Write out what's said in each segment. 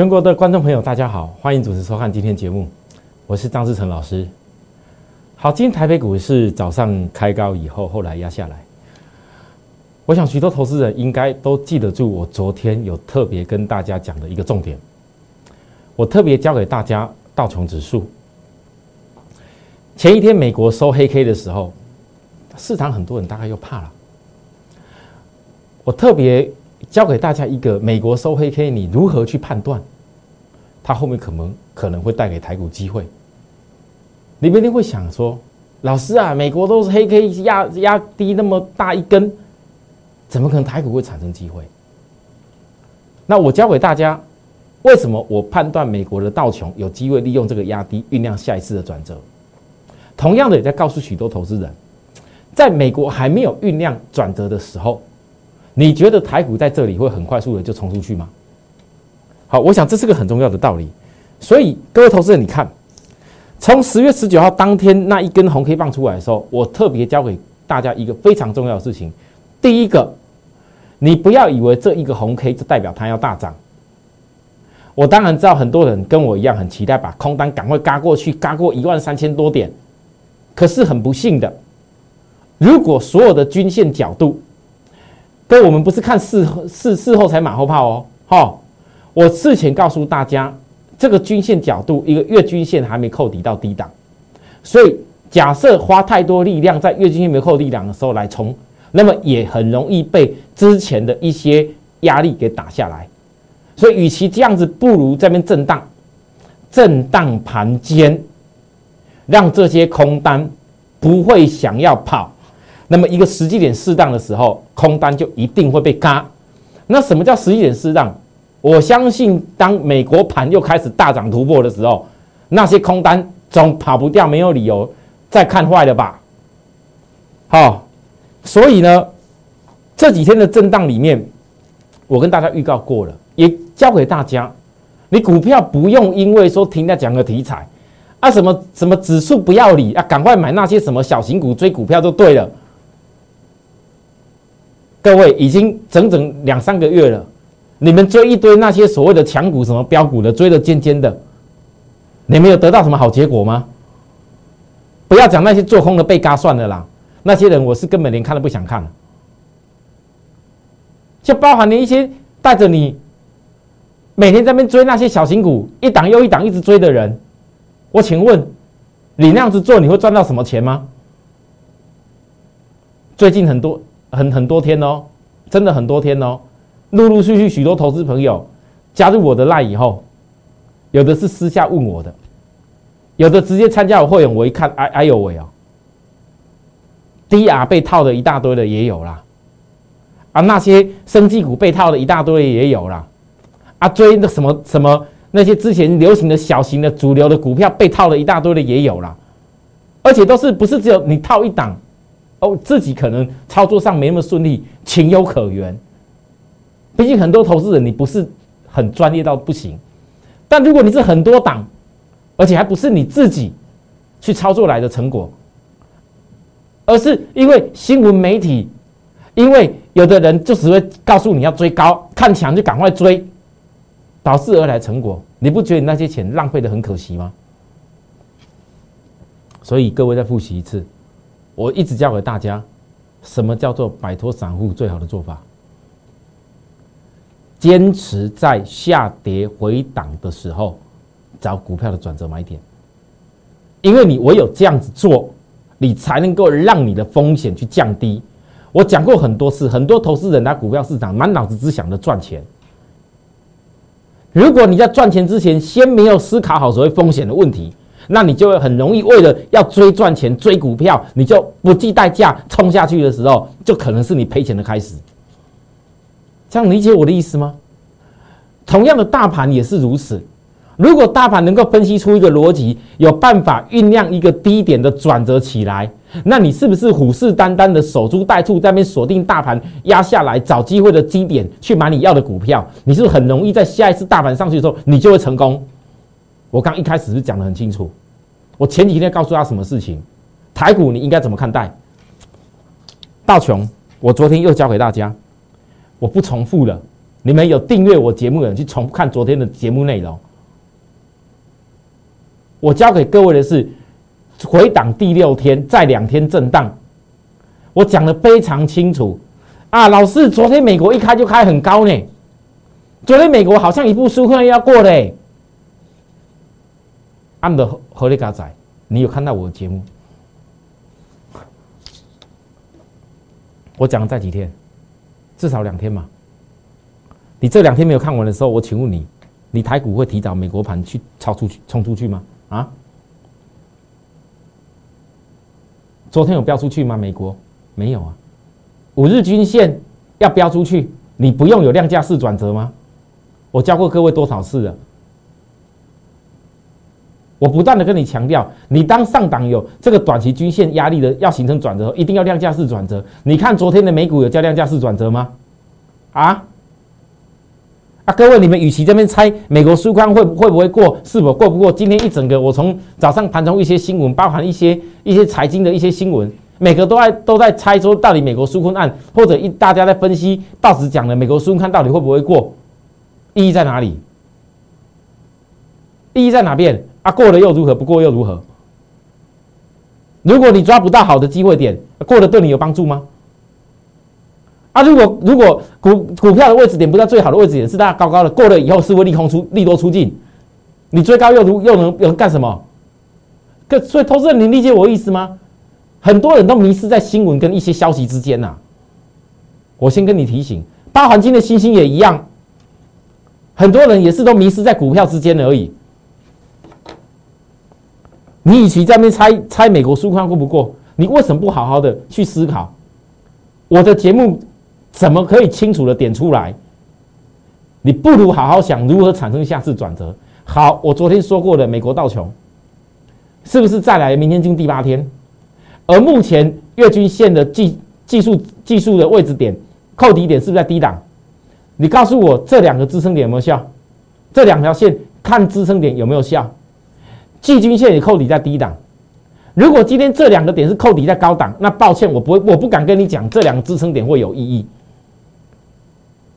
全国的观众朋友，大家好，欢迎准时收看今天节目，我是张志成老师。好，今天台北股市早上开高以后，后来压下来。我想许多投资人应该都记得住，我昨天有特别跟大家讲的一个重点，我特别教给大家道琼指数。前一天美国收黑 K 的时候，市场很多人大概又怕了。我特别。教给大家一个美国收黑 K，你如何去判断它后面可能可能会带给台股机会？你们一定会想说，老师啊，美国都是黑 K 压压低那么大一根，怎么可能台股会产生机会？那我教给大家，为什么我判断美国的道琼有机会利用这个压低酝酿下一次的转折？同样的，也在告诉许多投资人，在美国还没有酝酿转折的时候。你觉得台股在这里会很快速的就冲出去吗？好，我想这是个很重要的道理。所以各位投资人，你看，从十月十九号当天那一根红 K 棒出来的时候，我特别教给大家一个非常重要的事情。第一个，你不要以为这一个红 K 就代表它要大涨。我当然知道很多人跟我一样很期待把空单赶快嘎过去，嘎过一万三千多点。可是很不幸的，如果所有的均线角度，所以我们不是看事事事后才马后炮哦，哈！我事前告诉大家，这个均线角度，一个月均线还没扣底到低档，所以假设花太多力量在月均线没扣低档的时候来冲，那么也很容易被之前的一些压力给打下来。所以，与其这样子，不如这边震荡，震荡盘间，让这些空单不会想要跑。那么一个时机点适当的时候，空单就一定会被嘎。那什么叫时机点适当？我相信当美国盘又开始大涨突破的时候，那些空单总跑不掉，没有理由再看坏了吧？好，所以呢，这几天的震荡里面，我跟大家预告过了，也教给大家，你股票不用因为说停在讲个题材啊，什么什么指数不要理啊，赶快买那些什么小型股追股票就对了。各位已经整整两三个月了，你们追一堆那些所谓的强股、什么标股的，追的尖尖的，你们有得到什么好结果吗？不要讲那些做空的被嘎算了啦，那些人我是根本连看都不想看。就包含你一些带着你每天在那边追那些小型股，一档又一档一直追的人，我请问你那样子做，你会赚到什么钱吗？最近很多。很很多天哦，真的很多天哦，陆陆续续许多投资朋友加入我的赖以后，有的是私下问我的，有的直接参加我会员，我一看，哎哎呦喂哦，低啊被套的一大堆的也有啦，啊那些生技股被套的一大堆的也有啦，啊追那什么什么那些之前流行的小型的主流的股票被套的一大堆的也有啦，而且都是不是只有你套一档。哦，自己可能操作上没那么顺利，情有可原。毕竟很多投资人你不是很专业到不行，但如果你是很多档，而且还不是你自己去操作来的成果，而是因为新闻媒体，因为有的人就只会告诉你要追高，看强就赶快追，导致而来成果，你不觉得你那些钱浪费的很可惜吗？所以各位再复习一次。我一直教给大家，什么叫做摆脱散户最好的做法？坚持在下跌回档的时候找股票的转折买点，因为你唯有这样子做，你才能够让你的风险去降低。我讲过很多次，很多投资人来股票市场满脑子只想着赚钱。如果你在赚钱之前先没有思考好所谓风险的问题。那你就会很容易为了要追赚钱、追股票，你就不计代价冲下去的时候，就可能是你赔钱的开始。这样理解我的意思吗？同样的大盘也是如此。如果大盘能够分析出一个逻辑，有办法酝酿一个低点的转折起来，那你是不是虎视眈眈的守株待兔，在那边锁定大盘压下来，找机会的低点去买你要的股票？你是不是很容易在下一次大盘上去的时候，你就会成功？我刚一开始是讲的很清楚。我前几天告诉他什么事情，台股你应该怎么看待？道琼，我昨天又教给大家，我不重复了，你们有订阅我节目的人去重看昨天的节目内容。我教给各位的是回档第六天，再两天震荡，我讲的非常清楚啊！老师，昨天美国一开就开很高呢，昨天美国好像一部书困要过嘞。按的合力嘎仔，你有看到我的节目？我讲了在几天，至少两天嘛。你这两天没有看完的时候，我请问你，你台股会提早美国盘去超出去冲出去吗？啊？昨天有标出去吗？美国没有啊。五日均线要标出去，你不用有量价式转折吗？我教过各位多少次了？我不断的跟你强调，你当上档有这个短期均线压力的要形成转折，一定要量价式转折。你看昨天的美股有叫量价式转折吗？啊？啊，各位，你们与其这边猜美国纾宽会会不会过，是否过不过？今天一整个，我从早上盘中一些新闻，包含一些一些财经的一些新闻，每个都在都在猜说，到底美国纾困案，或者一大家在分析报纸讲的美国纾困到底会不会过，意义在哪里？意义在哪边？啊，过了又如何？不过又如何？如果你抓不到好的机会点，过了对你有帮助吗？啊，如果如果股股票的位置点不在最好的位置点，是大家高高的，过了以后是会利空出利多出尽，你追高又如又能又能干什么？可所以投资人，你理解我意思吗？很多人都迷失在新闻跟一些消息之间呐。我先跟你提醒，八环境的星星也一样，很多人也是都迷失在股票之间而已。你与其在那边猜猜美国纾困过不过，你为什么不好好的去思考？我的节目怎么可以清楚的点出来？你不如好好想如何产生下次转折。好，我昨天说过的美国道琼，是不是再来？明天进第八天，而目前月均线的技技术技术的位置点扣底点是不是在低档？你告诉我这两个支撑点有没有效？这两条线看支撑点有没有效？季均线也扣底在低档，如果今天这两个点是扣底在高档，那抱歉，我不会，我不敢跟你讲这两个支撑点会有意义。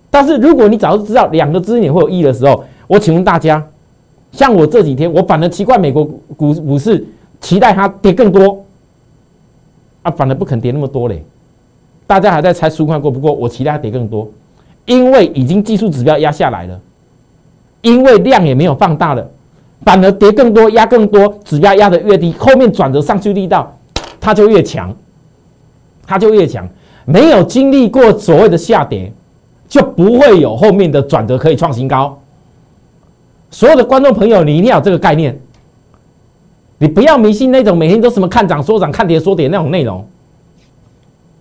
但是如果你早就知道两个支撑点会有意义的时候，我请问大家，像我这几天，我反而奇怪美国股股市期待它跌更多，啊，反而不肯跌那么多嘞。大家还在猜纾困过不过，我期待它跌更多，因为已经技术指标压下来了，因为量也没有放大了。反而跌更多，压更多，指标压的越低，后面转折上去力道，它就越强，它就越强。没有经历过所谓的下跌，就不会有后面的转折可以创新高。所有的观众朋友，你一定要有这个概念，你不要迷信那种每天都什么看涨说涨、看跌说跌那种内容，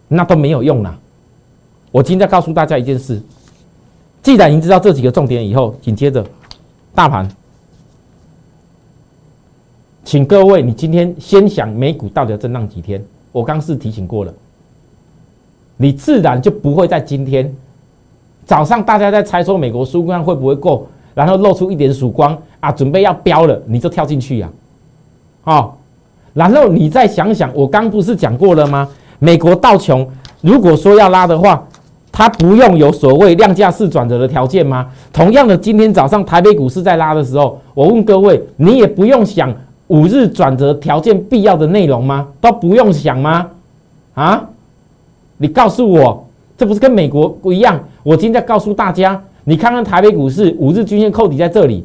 那都没有用了。我今天告诉大家一件事，既然已经知道这几个重点以后，紧接着大盘。请各位，你今天先想美股到底要震荡几天？我刚是提醒过了，你自然就不会在今天早上大家在猜说美国输光会不会够，然后露出一点曙光啊，准备要飙了，你就跳进去呀，好，然后你再想想，我刚不是讲过了吗？美国道琼如果说要拉的话，它不用有所谓量价式转折的条件吗？同样的，今天早上台北股市在拉的时候，我问各位，你也不用想。五日转折条件必要的内容吗？都不用想吗？啊？你告诉我，这不是跟美国不一样？我今天告诉大家，你看看台北股市五日均线扣底在这里，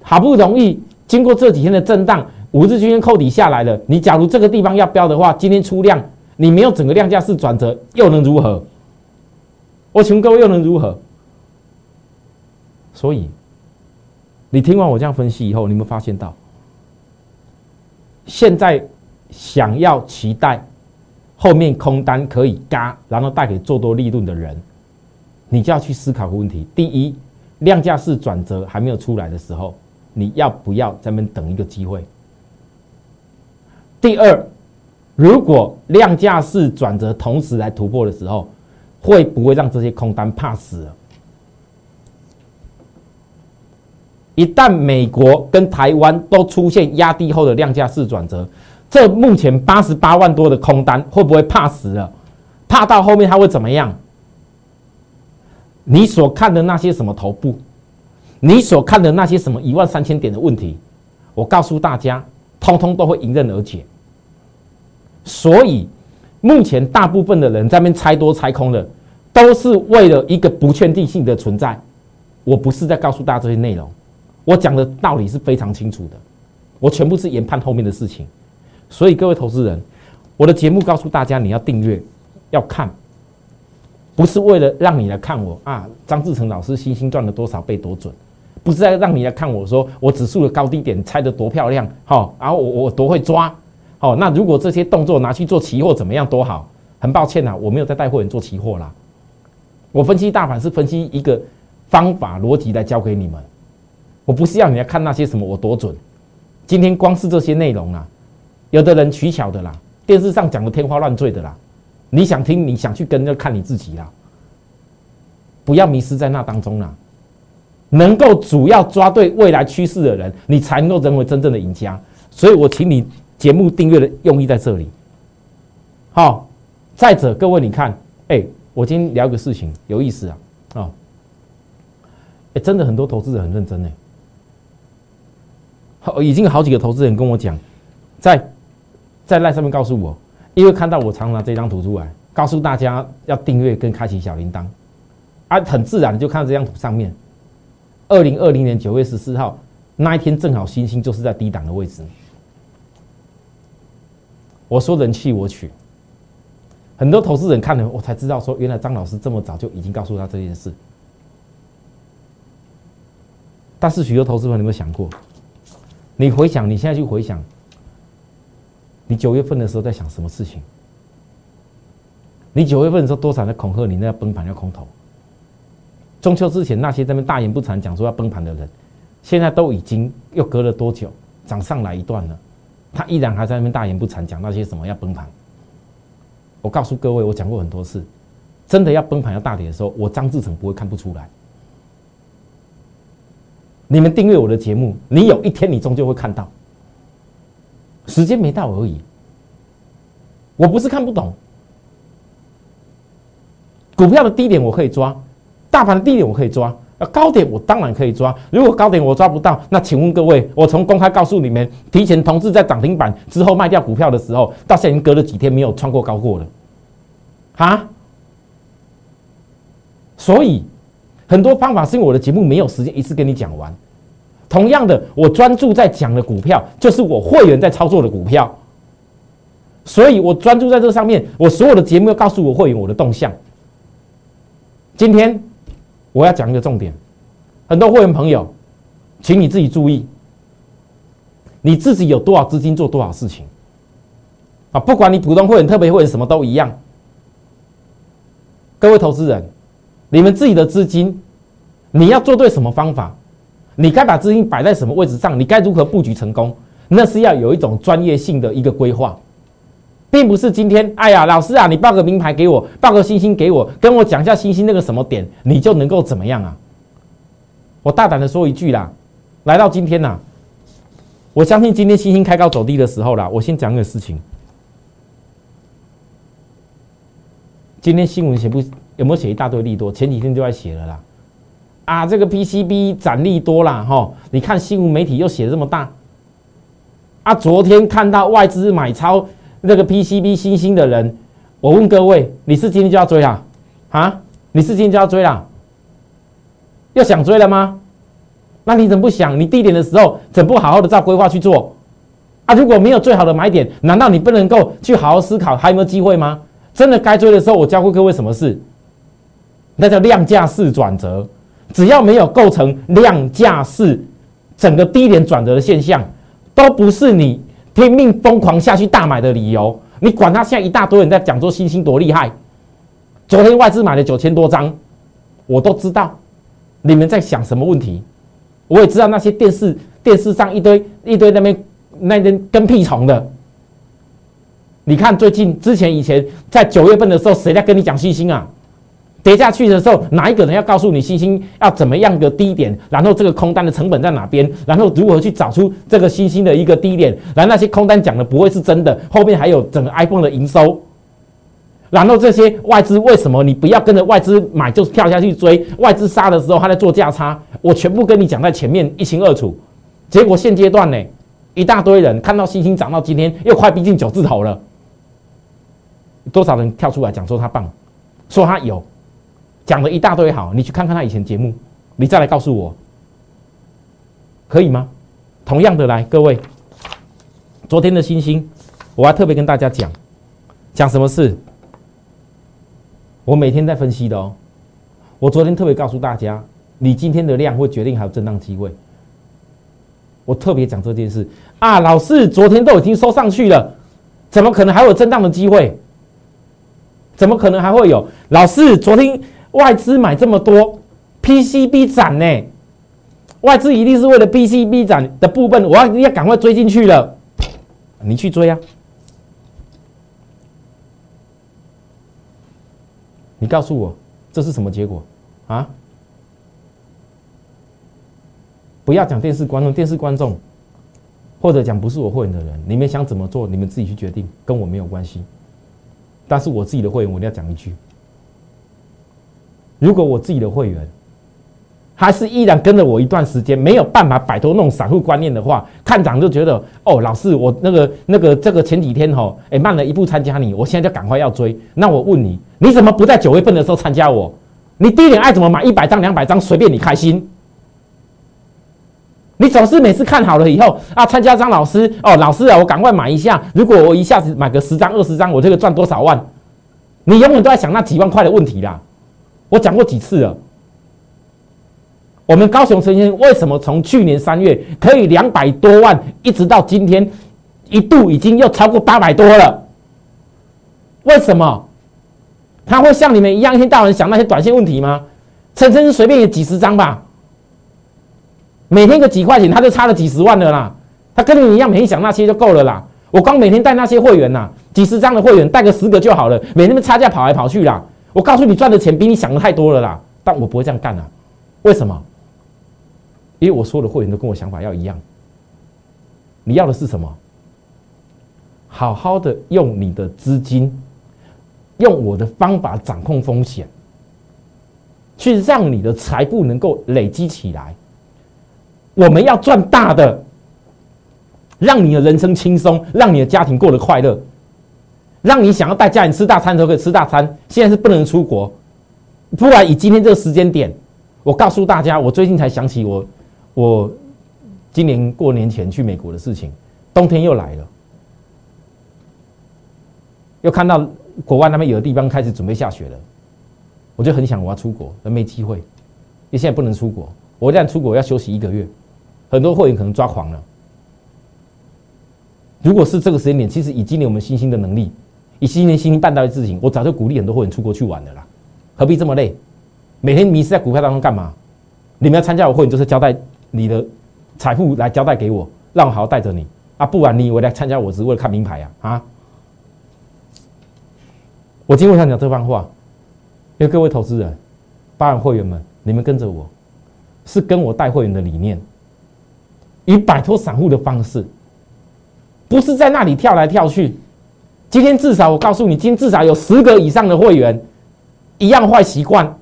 好不容易经过这几天的震荡，五日均线扣底下来了。你假如这个地方要标的话，今天出量，你没有整个量价式转折，又能如何？我请问各位又能如何？所以，你听完我这样分析以后，你有没有发现到？现在想要期待后面空单可以嘎，然后带给做多利润的人，你就要去思考个问题：第一，量价式转折还没有出来的时候，你要不要在那等一个机会？第二，如果量价式转折同时来突破的时候，会不会让这些空单怕死？一旦美国跟台湾都出现压低后的量价式转折，这目前八十八万多的空单会不会怕死了？怕到后面它会怎么样？你所看的那些什么头部，你所看的那些什么一万三千点的问题，我告诉大家，通通都会迎刃而解。所以，目前大部分的人在那边猜多猜空的，都是为了一个不确定性的存在。我不是在告诉大家这些内容，我讲的道理是非常清楚的，我全部是研判后面的事情。所以各位投资人，我的节目告诉大家，你要订阅，要看，不是为了让你来看我啊，张志成老师星星赚了多少倍多准，不是在让你来看我说我指数的高低点猜得多漂亮，好，然后我我多会抓，好，那如果这些动作拿去做期货怎么样多好？很抱歉呐，我没有在带货人做期货啦，我分析大盘是分析一个方法逻辑来教给你们，我不是要你来看那些什么我多准，今天光是这些内容啊。有的人取巧的啦，电视上讲的天花乱坠的啦，你想听你想去跟就看你自己啦，不要迷失在那当中啦。能够主要抓对未来趋势的人，你才能够成为真正的赢家。所以我请你节目订阅的用意在这里。好，再者各位你看，哎，我今天聊个事情有意思啊，啊，哎，真的很多投资者很认真哎，好，已经有好几个投资人跟我讲，在。在赖上面告诉我，因为看到我常拿这张图出来，告诉大家要订阅跟开启小铃铛，啊，很自然就看到这张图上面，二零二零年九月十四号那一天正好星星就是在低档的位置。我说人气我取，很多投资人看了我才知道说，原来张老师这么早就已经告诉他这件事。但是许多投资朋友有没有想过？你回想，你现在去回想。你九月份的时候在想什么事情？你九月份的时候多少在恐吓你那要崩盘要空头？中秋之前那些在那大言不惭讲说要崩盘的人，现在都已经又隔了多久涨上来一段了？他依然还在那边大言不惭讲那些什么要崩盘？我告诉各位，我讲过很多次，真的要崩盘要大跌的时候，我张志成不会看不出来。你们订阅我的节目，你有一天你终究会看到。时间没到而已，我不是看不懂。股票的低点我可以抓，大盘的低点我可以抓，啊高点我当然可以抓。如果高点我抓不到，那请问各位，我从公开告诉你们，提前同志在涨停板之后卖掉股票的时候，到现在已经隔了几天没有穿过高过了，啊？所以很多方法是因为我的节目没有时间一次跟你讲完。同样的，我专注在讲的股票，就是我会员在操作的股票，所以我专注在这上面。我所有的节目要告诉我会员我的动向。今天我要讲一个重点，很多会员朋友，请你自己注意，你自己有多少资金做多少事情啊？不管你普通会员、特别会员什么都一样。各位投资人，你们自己的资金，你要做对什么方法？你该把资金摆在什么位置上？你该如何布局成功？那是要有一种专业性的一个规划，并不是今天哎呀，老师啊，你报个名牌给我，报个星星给我，跟我讲一下星星那个什么点，你就能够怎么样啊？我大胆的说一句啦，来到今天呐，我相信今天星星开高走低的时候啦，我先讲个事情。今天新闻写不有没有写一大堆利多？前几天就在写了啦。啊，这个 PCB 展利多啦，哈！你看新闻媒体又写这么大。啊，昨天看到外资买超那个 PCB 新兴的人，我问各位，你是今天就要追啦？啊，你是今天就要追啦？又想追了吗？那你怎么不想？你低点的时候怎不好好的照规划去做？啊，如果没有最好的买点，难道你不能够去好好思考还有没有机会吗？真的该追的时候，我教过各位什么事？那叫量价式转折。只要没有构成量价式整个低点转折的现象，都不是你拼命疯狂下去大买的理由。你管他现在一大堆人在讲说星星多厉害，昨天外资买了九千多张，我都知道你们在想什么问题。我也知道那些电视电视上一堆一堆那边那边跟屁虫的。你看最近之前以前在九月份的时候，谁在跟你讲星星啊？跌下去的时候，哪一个人要告诉你星星要怎么样的低点？然后这个空单的成本在哪边？然后如何去找出这个星星的一个低点？然后那些空单讲的不会是真的，后面还有整个 iPhone 的营收。然后这些外资为什么你不要跟着外资买，就是跳下去追？外资杀的时候他在做价差，我全部跟你讲在前面一清二楚。结果现阶段呢，一大堆人看到星星涨到今天又快逼近九字头了，多少人跳出来讲说他棒，说他有，讲了一大堆好，你去看看他以前节目，你再来告诉我，可以吗？同样的来，各位，昨天的星星，我还特别跟大家讲，讲什么事？我每天在分析的哦，我昨天特别告诉大家，你今天的量会决定还有震荡机会。我特别讲这件事啊，老师昨天都已经收上去了，怎么可能还有震荡的机会？怎么可能还会有？老师昨天外资买这么多 PCB 涨呢？外资一定是为了 PCB 涨的部分，我要要赶快追进去了，你去追啊！你告诉我，这是什么结果啊？不要讲电视观众，电视观众，或者讲不是我会员的人，你们想怎么做，你们自己去决定，跟我没有关系。但是我自己的会员，我一定要讲一句：如果我自己的会员还是依然跟着我一段时间，没有办法摆脱那种散户观念的话，看涨就觉得哦，老师，我那个那个这个前几天吼，哎慢了一步参加你，我现在就赶快要追。那我问你。你怎么不在九月份的时候参加我？你低点爱怎么买一百张两百张随便你开心。你总是每次看好了以后啊，参加张老师哦，老师啊，我赶快买一下。如果我一下子买个十张二十张，我这个赚多少万？你永远都在想那几万块的问题啦。我讲过几次了。我们高雄生为什么从去年三月可以两百多万，一直到今天一度已经又超过八百多了？为什么？他会像你们一样一天到晚想那些短线问题吗？陈晨随便也几十张吧，每天个几块钱，他就差了几十万了啦。他跟你一样，每天想那些就够了啦。我光每天带那些会员呐，几十张的会员带个十个就好了，每天差价跑来跑去啦。我告诉你，赚的钱比你想的太多了啦。但我不会这样干啊，为什么？因为我所有的会员都跟我想法要一样。你要的是什么？好好的用你的资金。用我的方法掌控风险，去让你的财富能够累积起来。我们要赚大的，让你的人生轻松，让你的家庭过得快乐，让你想要带家人吃大餐都可以吃大餐。现在是不能出国，不然以今天这个时间点，我告诉大家，我最近才想起我，我今年过年前去美国的事情，冬天又来了，又看到。国外那边有的地方开始准备下雪了，我就很想我要出国，但没机会，因为现在不能出国。我一旦出国要休息一个月，很多会员可能抓狂了。如果是这个时间点，其实以今年我们新兴的能力，以今年新兴办到的事情，我早就鼓励很多会员出国去玩的啦，何必这么累？每天迷失在股票当中干嘛？你们要参加我会员，就是交代你的财富来交代给我，让我好好带着你啊！不然你以为来参加我只是为了看名牌啊？啊？我今天想讲这番话，因为各位投资人、八万会员们，你们跟着我，是跟我带会员的理念，以摆脱散户的方式，不是在那里跳来跳去。今天至少我告诉你，今天至少有十个以上的会员，一样坏习惯。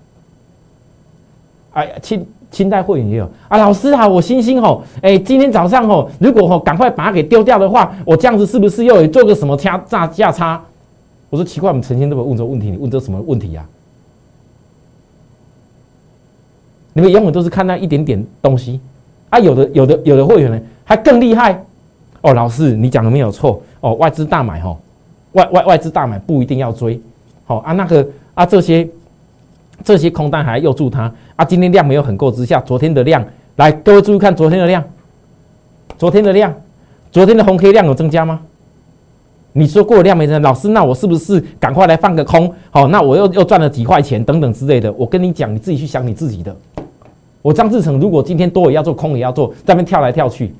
哎呀，清清代会员也有啊，老师啊，我星星哦，哎，今天早上哦，如果哦赶快把它给丢掉的话，我这样子是不是又做个什么差价价差？我说奇怪，我们成天都问这个问题，你问这什么问题呀？你们永远都是看那一点点东西啊！有的、有的、有的会员呢，还更厉害哦。老师，你讲的没有错哦。外资大买哦，外外外资大买不一定要追，好啊。那个啊，这些这些空单还要住它啊。今天量没有很够之下，昨天的量来，各位注意看昨天的量，昨天的量，昨天的红 K 量有增加吗？你说过量没人，老师，那我是不是赶快来放个空？好，那我又又赚了几块钱等等之类的。我跟你讲，你自己去想你自己的。我张志成如果今天多也要做，空也要做，在那边跳来跳去，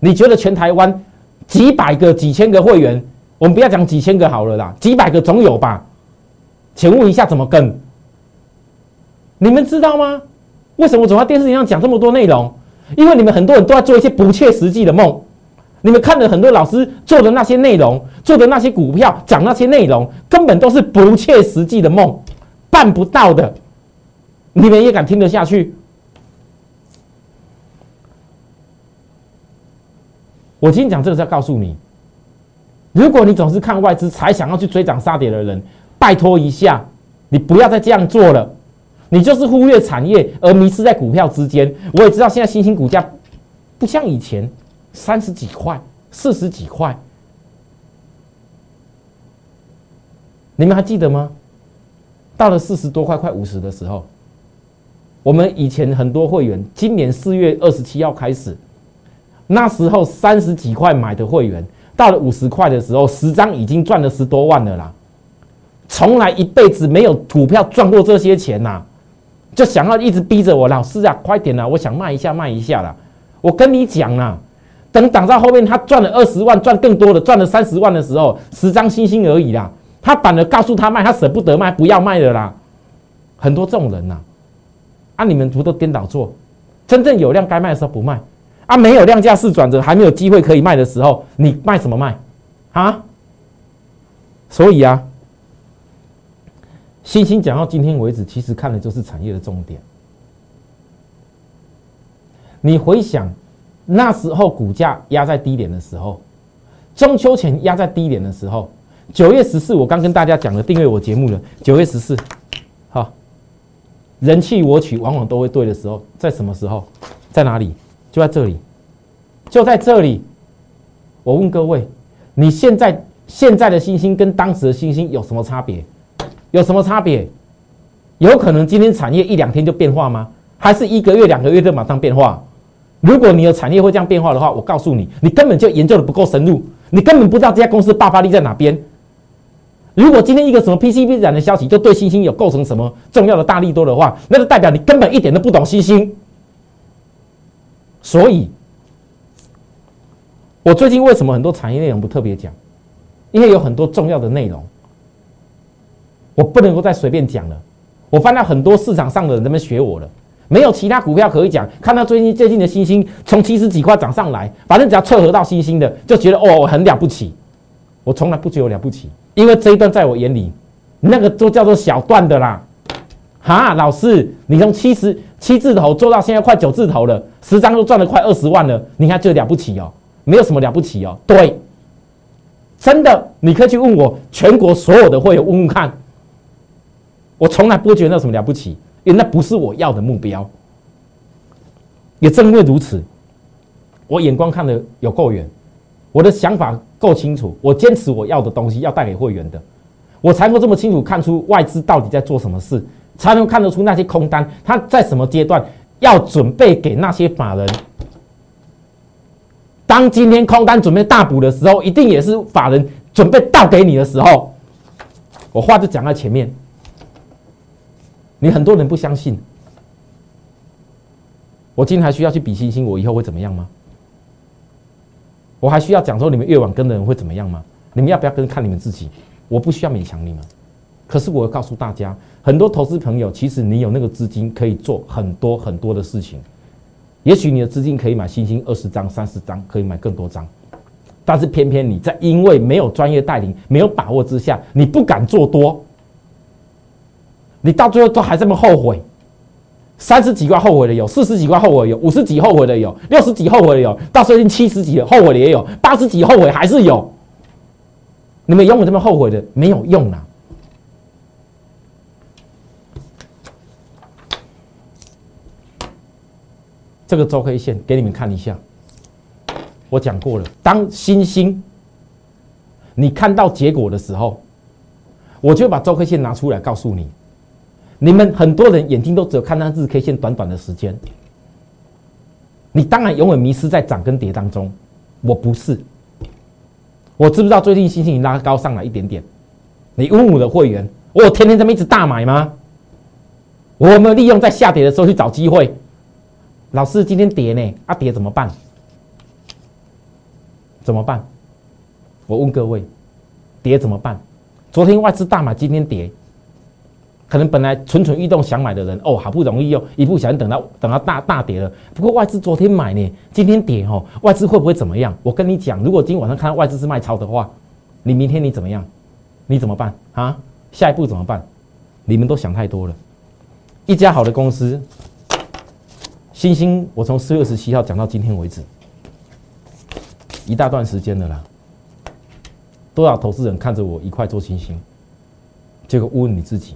你觉得全台湾几百个、几千个会员，我们不要讲几千个好了啦，几百个总有吧？请问一下怎么跟？你们知道吗？为什么我总在电视上讲这么多内容？因为你们很多人都在做一些不切实际的梦。你们看了很多老师做的那些内容，做的那些股票，讲那些内容，根本都是不切实际的梦，办不到的。你们也敢听得下去？我今天讲这个是要告诉你，如果你总是看外资才想要去追涨杀跌的人，拜托一下，你不要再这样做了。你就是忽略产业而迷失在股票之间。我也知道现在新兴股价不像以前三十几块、四十几块，你们还记得吗？到了四十多块、快五十的时候，我们以前很多会员，今年四月二十七号开始。那时候三十几块买的会员，到了五十块的时候，十张已经赚了十多万了啦。从来一辈子没有股票赚过这些钱呐，就想要一直逼着我老师啊，快点啊，我想卖一下卖一下啦。我跟你讲啊，等涨到后面他赚了二十万，赚更多的，赚了三十万的时候，十张星星而已啦。他反而告诉他卖，他舍不得卖，不要卖了啦。很多这种人呐，啊，你们不都颠倒做？真正有量该卖的时候不卖。啊，没有量价势转折，还没有机会可以卖的时候，你卖什么卖？啊？所以啊，星星讲到今天为止，其实看的就是产业的重点。你回想那时候股价压在低点的时候，中秋前压在低点的时候，九月十四，我刚跟大家讲了订阅我节目的九月十四，好，人气我取往往都会对的时候，在什么时候，在哪里？就在这里，就在这里。我问各位，你现在现在的星星跟当时的星星有什么差别？有什么差别？有可能今天产业一两天就变化吗？还是一个月、两个月就马上变化？如果你的产业会这样变化的话，我告诉你，你根本就研究的不够深入，你根本不知道这家公司爆发力在哪边。如果今天一个什么 PCB 展的消息就对星星有构成什么重要的大力多的话，那就代表你根本一点都不懂星星。所以，我最近为什么很多产业内容不特别讲？因为有很多重要的内容，我不能够再随便讲了。我翻到很多市场上的人在那学我了，没有其他股票可以讲。看到最近最近的星星从七十几块涨上来，反正只要撮合到星星的，就觉得哦我很了不起。我从来不觉得我了不起，因为这一段在我眼里，那个都叫做小段的啦。哈，老师，你从七十七字头做到现在快九字头了，十张都赚了快二十万了，你看这了不起哦，没有什么了不起哦。对，真的，你可以去问我全国所有的会员问问看，我从来不会觉得那什么了不起，因为那不是我要的目标。也正因为如此，我眼光看的有够远，我的想法够清楚，我坚持我要的东西要带给会员的，我才能够这么清楚看出外资到底在做什么事。才能看得出那些空单，它在什么阶段要准备给那些法人。当今天空单准备大补的时候，一定也是法人准备倒给你的时候。我话就讲在前面，你很多人不相信。我今天还需要去比星星，我以后会怎么样吗？我还需要讲说你们越晚跟的人会怎么样吗？你们要不要跟看你们自己？我不需要勉强你们。可是我告诉大家，很多投资朋友，其实你有那个资金可以做很多很多的事情。也许你的资金可以买星星二十张、三十张，可以买更多张。但是偏偏你在因为没有专业带领、没有把握之下，你不敢做多，你到最后都还这么后悔。三十几块后悔的有，四十几块后悔有，五十几后悔的有，六十几后悔的有，到最近七十几后悔的也有，八十几后悔还是有。你们永远这么后悔的没有用啊！这个周 K 线给你们看一下，我讲过了。当星星你看到结果的时候，我就把周 K 线拿出来告诉你。你们很多人眼睛都只有看那日 K 线短短的时间，你当然永远迷失在涨跟跌当中。我不是，我知不知道最近星星拉高上来一点点？你问我的会员，我有天天这么一直大买吗？我有没有利用在下跌的时候去找机会？老师，今天跌呢？啊，跌怎么办？怎么办？我问各位，跌怎么办？昨天外资大买，今天跌，可能本来蠢蠢欲动想买的人，哦，好不容易又一不小心等到等到大大跌了。不过外资昨天买呢，今天跌哦，外资会不会怎么样？我跟你讲，如果今天晚上看到外资是卖超的话，你明天你怎么样？你怎么办啊？下一步怎么办？你们都想太多了。一家好的公司，星星，我从四月二十七号讲到今天为止，一大段时间了啦。多少投资人看着我一块做星星，结果问你自己。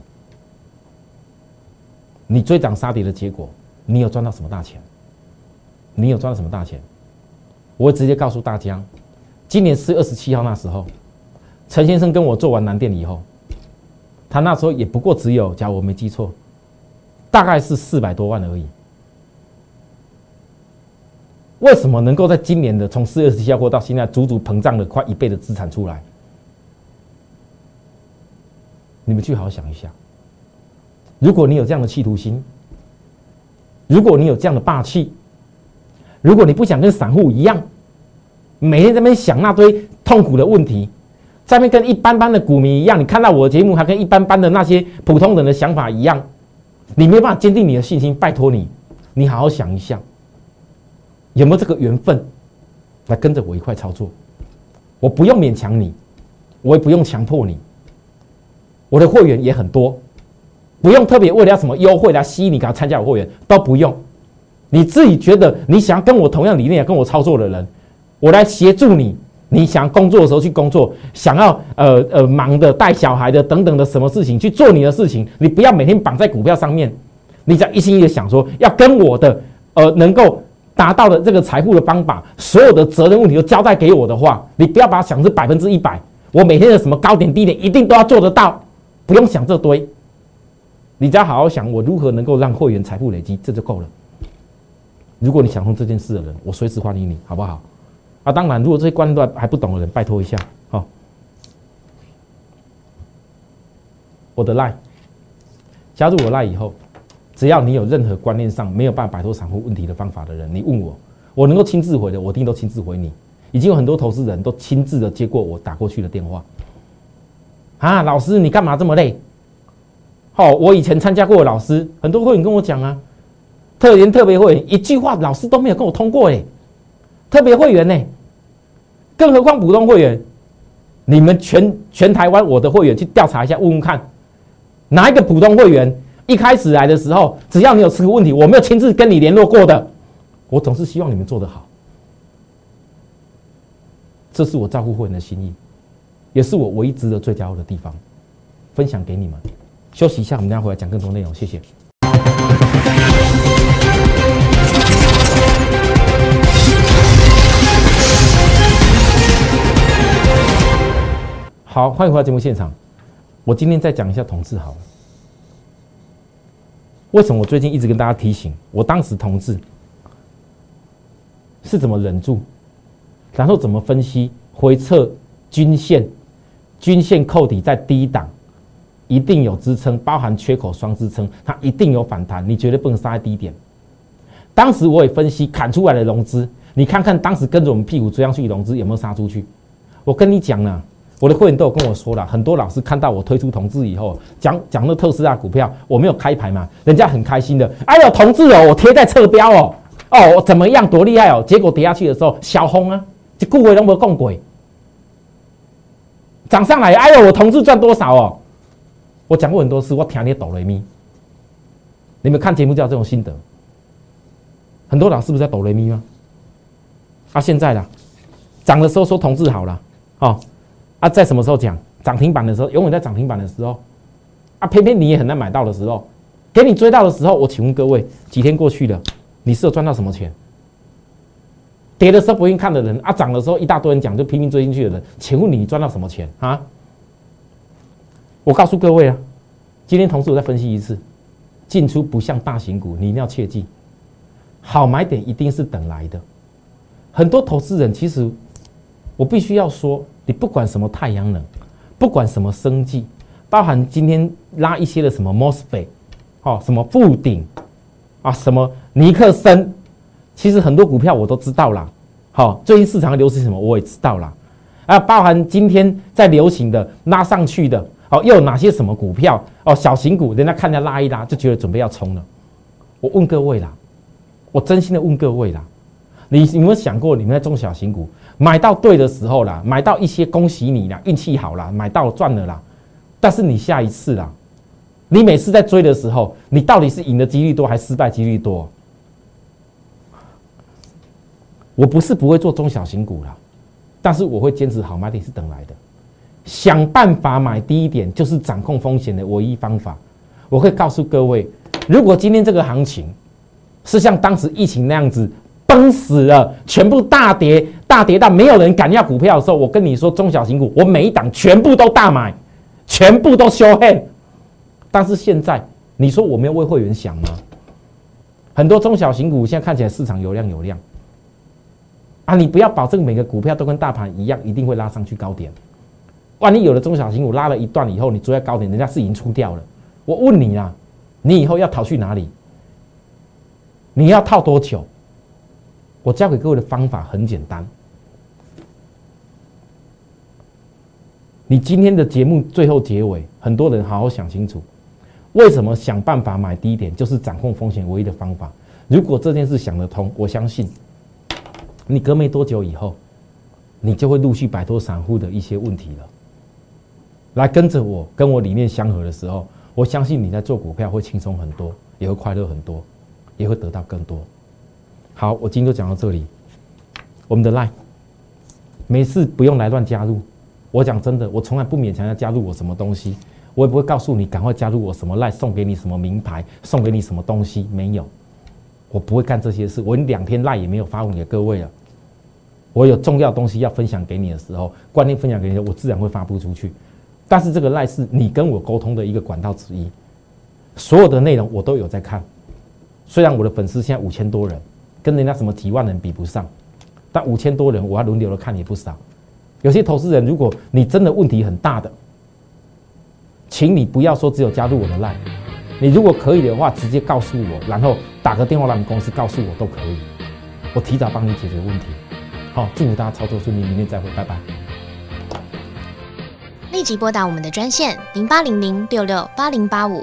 你追涨杀跌的结果，你有赚到什么大钱？你有赚到什么大钱？我会直接告诉大家，今年四月二十七号那时候，陈先生跟我做完南电以后，他那时候也不过只有，假如我没记错，大概是四百多万而已。为什么能够在今年的从四月二十七号过到现在，足足膨胀了快一倍的资产出来？你们去好好想一下。如果你有这样的企图心，如果你有这样的霸气，如果你不想跟散户一样，每天在那边想那堆痛苦的问题，在那边跟一般般的股民一样，你看到我的节目还跟一般般的那些普通人的想法一样，你没有办法坚定你的信心。拜托你，你好好想一下，有没有这个缘分来跟着我一块操作？我不用勉强你，我也不用强迫你，我的会员也很多。不用特别为了什么优惠来吸引你，给他参加我会员都不用。你自己觉得你想要跟我同样理念、跟我操作的人，我来协助你。你想工作的时候去工作，想要呃呃忙的带小孩的等等的什么事情去做你的事情，你不要每天绑在股票上面。你只要一心一意的想说要跟我的呃能够达到的这个财富的方法，所有的责任问题都交代给我的话，你不要把它想是百分之一百。我每天的什么高点低点一定都要做得到，不用想这堆。你只要好好想，我如何能够让会员财富累积，这就够了。如果你想通这件事的人，我随时欢迎你，好不好？啊，当然，如果这些观念还不懂的人，拜托一下，好。我的赖，加入我赖以后，只要你有任何观念上没有办法摆脱散户问题的方法的人，你问我，我能够亲自回的，我一定都亲自回你。已经有很多投资人都亲自的接过我打过去的电话。啊，老师，你干嘛这么累？好，我以前参加过老师，很多会员跟我讲啊，特连特别会员一句话老师都没有跟我通过哎，特别会员呢，更何况普通会员，你们全全台湾我的会员去调查一下，问问看，哪一个普通会员一开始来的时候，只要你有这个问题，我没有亲自跟你联络过的，我总是希望你们做得好，这是我照顾会员的心意，也是我唯一值得最骄傲的地方，分享给你们。休息一下，我们等下回来讲更多内容。谢谢。好，欢迎回到节目现场。我今天再讲一下同志好了。为什么我最近一直跟大家提醒，我当时同志是怎么忍住，然后怎么分析回撤均线，均线扣底在低档。一定有支撑，包含缺口双支撑，它一定有反弹，你绝对不能杀在低点。当时我也分析砍出来的融资，你看看当时跟着我们屁股追上去的融资有没有杀出去？我跟你讲呢，我的会员都有跟我说了，很多老师看到我推出同志以后，讲讲那特斯拉股票，我没有开牌嘛，人家很开心的，哎呦同志哦，我贴在侧标哦，哦我怎么样多厉害哦，结果跌下去的时候小红啊，这顾伟都没有共鬼，涨上来，哎呦我同志赚多少哦？我讲过很多次，我听你抖雷咪。你们看节目就有这种心得。很多老师不是在抖雷咪吗？啊，现在啦，涨的时候说同志好了，哦，啊，在什么时候讲涨停板的时候，永远在涨停板的时候，啊，偏偏你也很难买到的时候，给你追到的时候，我请问各位，几天过去了，你是有赚到什么钱？跌的时候不愿意看的人，啊，涨的时候一大堆人讲就拼命追进去的人，请问你赚到什么钱啊？我告诉各位啊，今天同事我再分析一次，进出不像大型股，你一定要切记，好买点一定是等来的。很多投资人其实，我必须要说，你不管什么太阳能，不管什么生计，包含今天拉一些的什么 mosfet，哦，什么富鼎，啊，什么尼克森，其实很多股票我都知道啦。好，最近市场流行什么我也知道啦。啊，包含今天在流行的拉上去的哦，又有哪些什么股票哦？小型股，人家看见拉一拉就觉得准备要冲了。我问各位啦，我真心的问各位啦，你有没有想过，你们在中小型股买到对的时候啦，买到一些恭喜你啦，运气好啦，买到赚了啦。但是你下一次啦，你每次在追的时候，你到底是赢的几率多还是失败几率多？我不是不会做中小型股啦，但是我会坚持好买点是等来的，想办法买低一点，就是掌控风险的唯一方法。我会告诉各位，如果今天这个行情是像当时疫情那样子崩死了，全部大跌，大跌到没有人敢要股票的时候，我跟你说，中小型股我每一档全部都大买，全部都修黑。但是现在你说我没有为会员想吗？很多中小型股现在看起来市场有量有量。啊，你不要保证每个股票都跟大盘一样，一定会拉上去高点。万一有了中小型股拉了一段以后，你追在高点，人家是已经出掉了。我问你啊，你以后要逃去哪里？你要套多久？我教给各位的方法很简单。你今天的节目最后结尾，很多人好好想清楚，为什么想办法买低点就是掌控风险唯一的方法？如果这件事想得通，我相信。你隔没多久以后，你就会陆续摆脱散户的一些问题了。来跟着我，跟我理念相合的时候，我相信你在做股票会轻松很多，也会快乐很多，也会得到更多。好，我今天就讲到这里。我们的 line，没事不用来乱加入。我讲真的，我从来不勉强要加入我什么东西，我也不会告诉你赶快加入我什么赖送给你什么名牌，送给你什么东西，没有。我不会干这些事，我两天赖也没有发问给各位了。我有重要东西要分享给你的时候，观念分享给你，我自然会发布出去。但是这个赖是你跟我沟通的一个管道之一，所有的内容我都有在看。虽然我的粉丝现在五千多人，跟人家什么几万人比不上，但五千多人我要轮流的看也不少。有些投资人，如果你真的问题很大的，请你不要说只有加入我的赖。你如果可以的话，直接告诉我，然后打个电话来我们公司告诉我都可以，我提早帮你解决问题。好，祝福大家操作顺利，明天再会，拜拜。立即拨打我们的专线零八零零六六八零八五。